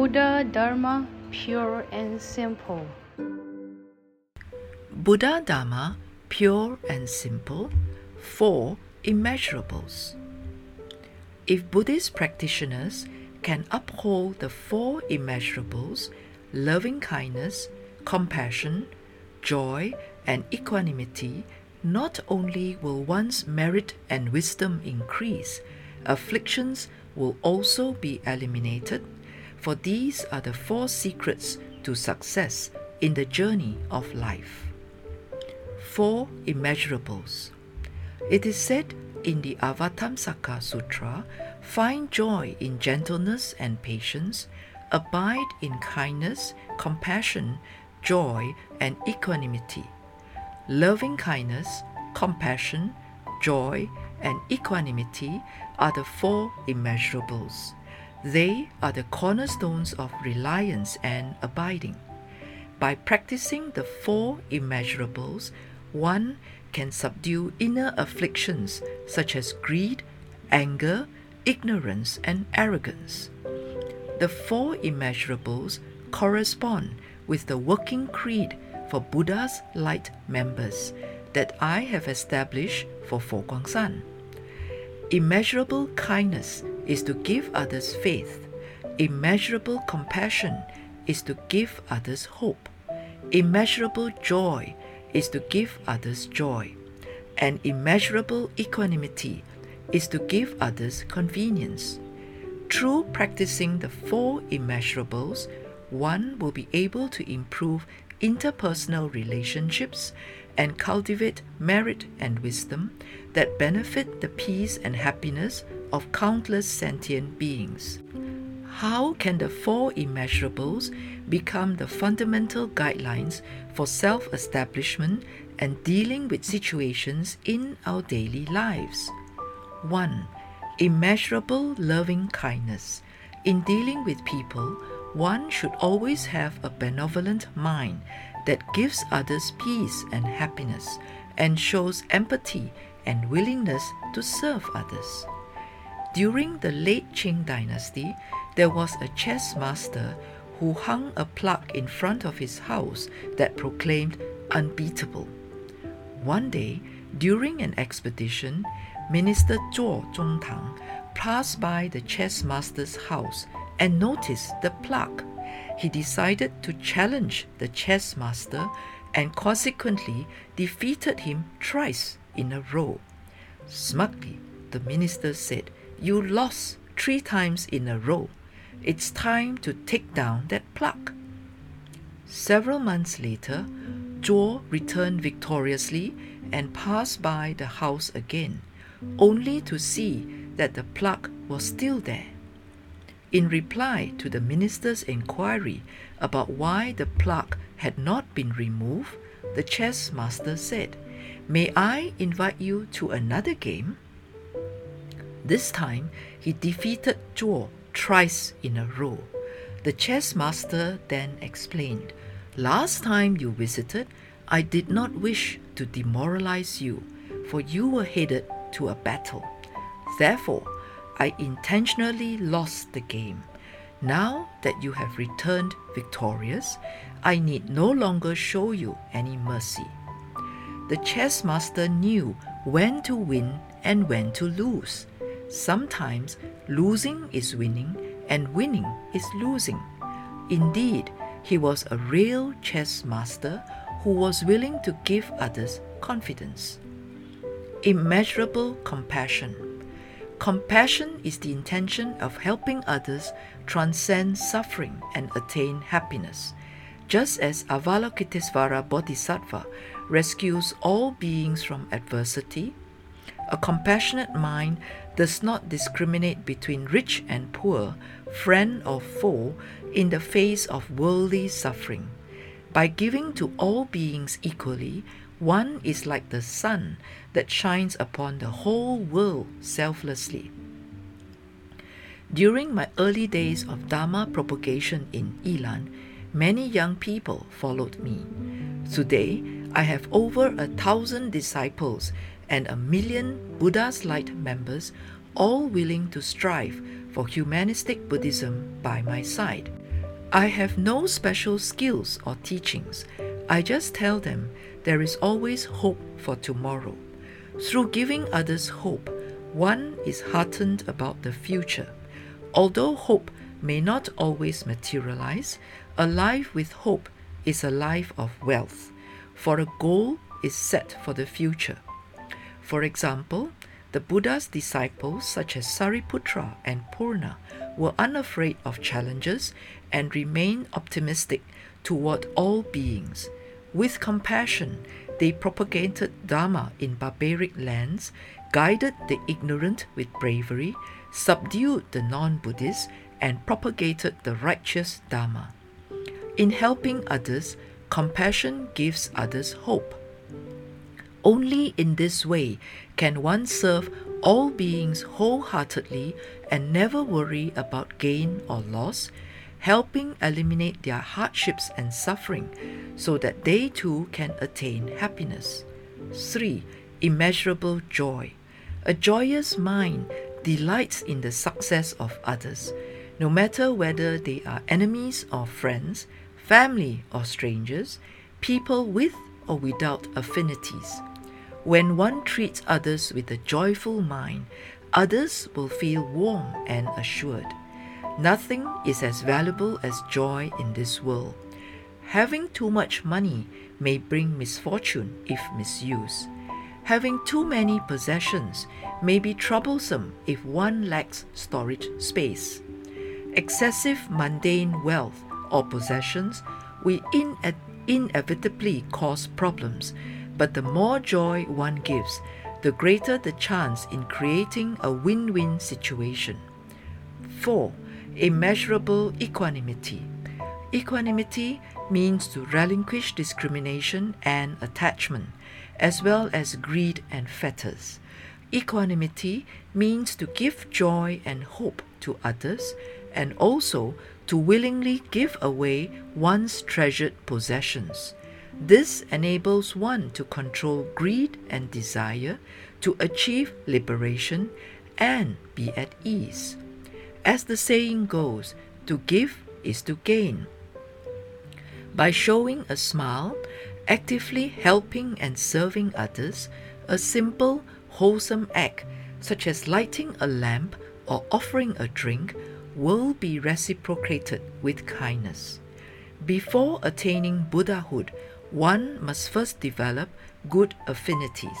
Buddha Dharma pure and simple. Buddha Dharma pure and simple, four immeasurables. If Buddhist practitioners can uphold the four immeasurables loving kindness, compassion, joy, and equanimity, not only will one's merit and wisdom increase, afflictions will also be eliminated, for these are the four secrets to success in the journey of life. Four immeasurables. It is said in the Avatamsaka Sutra find joy in gentleness and patience, abide in kindness, compassion, joy, and equanimity. Loving kindness, compassion, joy, and equanimity are the four immeasurables. They are the cornerstones of reliance and abiding. By practicing the four immeasurables, one can subdue inner afflictions such as greed, anger, ignorance, and arrogance. The four immeasurables correspond with the working creed for Buddha's light members that I have established for Fo Guang Shan. Immeasurable kindness is to give others faith. Immeasurable compassion is to give others hope. Immeasurable joy is to give others joy. And immeasurable equanimity is to give others convenience. Through practicing the four immeasurables, one will be able to improve interpersonal relationships and cultivate merit and wisdom that benefit the peace and happiness of countless sentient beings. How can the four immeasurables become the fundamental guidelines for self establishment and dealing with situations in our daily lives? 1. Immeasurable loving kindness. In dealing with people, one should always have a benevolent mind that gives others peace and happiness and shows empathy and willingness to serve others. During the late Qing dynasty, there was a chess master who hung a plaque in front of his house that proclaimed unbeatable. One day, during an expedition, Minister Zuo Zongtang passed by the chess master's house and noticed the plaque. He decided to challenge the chess master and consequently defeated him thrice in a row. Smugly, the minister said, You lost three times in a row. It's time to take down that plaque. Several months later, Zuo returned victoriously and passed by the house again, only to see that the plaque was still there. In reply to the minister's inquiry about why the plaque had not been removed, the chess master said, May I invite you to another game? This time, he defeated Zuo thrice in a row. The chess master then explained, Last time you visited, I did not wish to demoralize you, for you were headed to a battle. Therefore, I intentionally lost the game. Now that you have returned victorious, I need no longer show you any mercy. The chess master knew when to win and when to lose. Sometimes losing is winning and winning is losing. Indeed, he was a real chess master who was willing to give others confidence. Immeasurable compassion. Compassion is the intention of helping others transcend suffering and attain happiness. Just as Avalokitesvara Bodhisattva rescues all beings from adversity, a compassionate mind does not discriminate between rich and poor, friend or foe, in the face of worldly suffering. By giving to all beings equally, one is like the sun that shines upon the whole world selflessly. During my early days of Dharma propagation in Ilan, many young people followed me. Today, I have over a thousand disciples and a million Buddha's Light members, all willing to strive for humanistic Buddhism by my side. I have no special skills or teachings. I just tell them there is always hope for tomorrow. Through giving others hope, one is heartened about the future. Although hope may not always materialize, a life with hope is a life of wealth, for a goal is set for the future. For example, the Buddha's disciples, such as Sariputra and Purna, were unafraid of challenges and remained optimistic toward all beings. With compassion, they propagated Dharma in barbaric lands, guided the ignorant with bravery, subdued the non Buddhists, and propagated the righteous Dharma. In helping others, compassion gives others hope. Only in this way can one serve all beings wholeheartedly and never worry about gain or loss, helping eliminate their hardships and suffering so that they too can attain happiness. 3. Immeasurable joy. A joyous mind delights in the success of others, no matter whether they are enemies or friends, family or strangers, people with or without affinities. When one treats others with a joyful mind, others will feel warm and assured. Nothing is as valuable as joy in this world. Having too much money may bring misfortune if misused. Having too many possessions may be troublesome if one lacks storage space. Excessive mundane wealth or possessions will ine- inevitably cause problems but the more joy one gives, the greater the chance in creating a win win situation. 4. Immeasurable equanimity. Equanimity means to relinquish discrimination and attachment, as well as greed and fetters. Equanimity means to give joy and hope to others and also to willingly give away one's treasured possessions. This enables one to control greed and desire, to achieve liberation, and be at ease. As the saying goes, to give is to gain. By showing a smile, actively helping and serving others, a simple, wholesome act such as lighting a lamp or offering a drink will be reciprocated with kindness. Before attaining Buddhahood, one must first develop good affinities.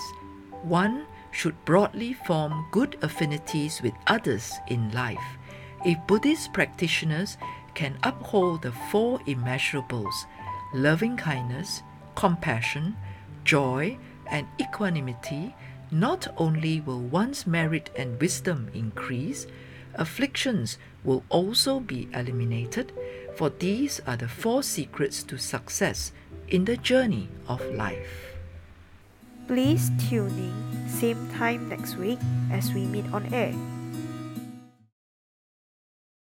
One should broadly form good affinities with others in life. If Buddhist practitioners can uphold the four immeasurables loving kindness, compassion, joy, and equanimity, not only will one's merit and wisdom increase, afflictions will also be eliminated, for these are the four secrets to success in the journey of life. Please tune in same time next week as we meet on air.